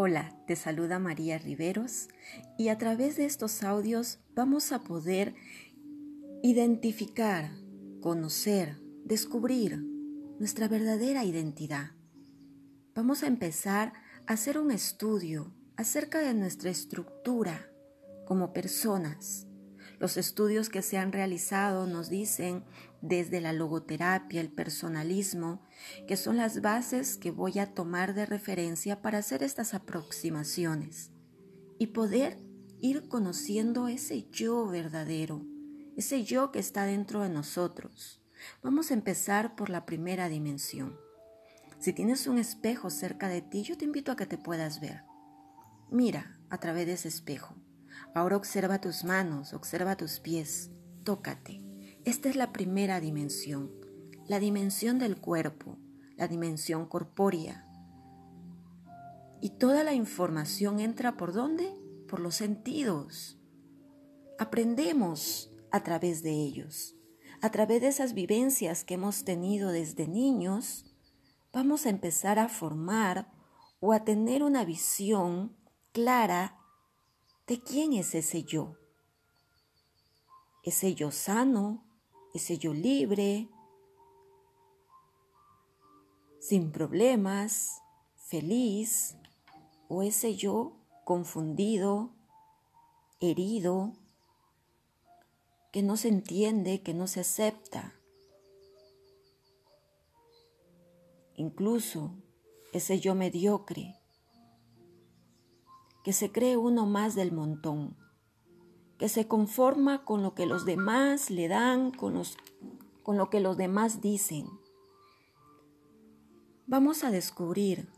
Hola, te saluda María Riveros y a través de estos audios vamos a poder identificar, conocer, descubrir nuestra verdadera identidad. Vamos a empezar a hacer un estudio acerca de nuestra estructura como personas, los estudios que se han realizado nos dicen desde la logoterapia, el personalismo, que son las bases que voy a tomar de referencia para hacer estas aproximaciones y poder ir conociendo ese yo verdadero, ese yo que está dentro de nosotros. Vamos a empezar por la primera dimensión. Si tienes un espejo cerca de ti, yo te invito a que te puedas ver. Mira a través de ese espejo. Ahora observa tus manos, observa tus pies, tócate. Esta es la primera dimensión, la dimensión del cuerpo, la dimensión corpórea. Y toda la información entra por dónde? Por los sentidos. Aprendemos a través de ellos. A través de esas vivencias que hemos tenido desde niños, vamos a empezar a formar o a tener una visión clara ¿De quién es ese yo? ¿Ese yo sano? ¿Ese yo libre? ¿Sin problemas? ¿Feliz? ¿O ese yo confundido? ¿Herido? que no se entiende, que no se acepta. Incluso ese yo mediocre que se cree uno más del montón, que se conforma con lo que los demás le dan, con, los, con lo que los demás dicen. Vamos a descubrir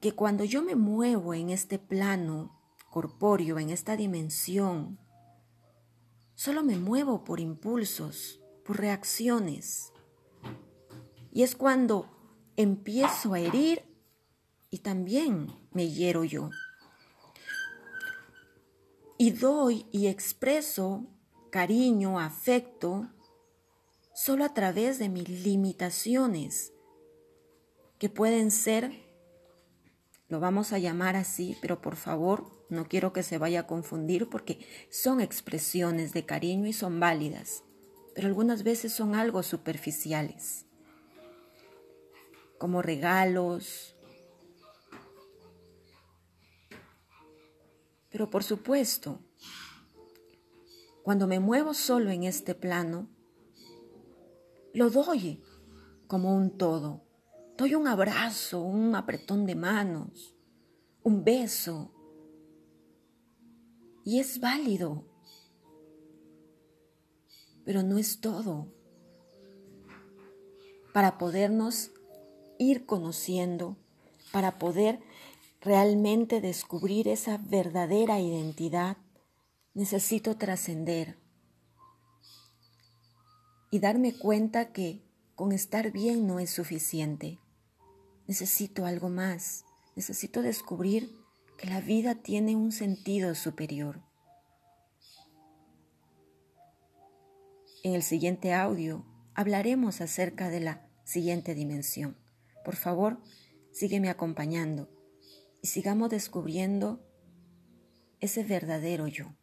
que cuando yo me muevo en este plano corpóreo, en esta dimensión, solo me muevo por impulsos, por reacciones. Y es cuando empiezo a herir y también me hiero yo. Y doy y expreso cariño, afecto, solo a través de mis limitaciones, que pueden ser, lo vamos a llamar así, pero por favor no quiero que se vaya a confundir porque son expresiones de cariño y son válidas, pero algunas veces son algo superficiales, como regalos, Pero por supuesto, cuando me muevo solo en este plano, lo doy como un todo. Doy un abrazo, un apretón de manos, un beso. Y es válido, pero no es todo. Para podernos ir conociendo, para poder realmente descubrir esa verdadera identidad, necesito trascender y darme cuenta que con estar bien no es suficiente. Necesito algo más. Necesito descubrir que la vida tiene un sentido superior. En el siguiente audio hablaremos acerca de la siguiente dimensión. Por favor, sígueme acompañando y sigamos descubriendo ese verdadero yo.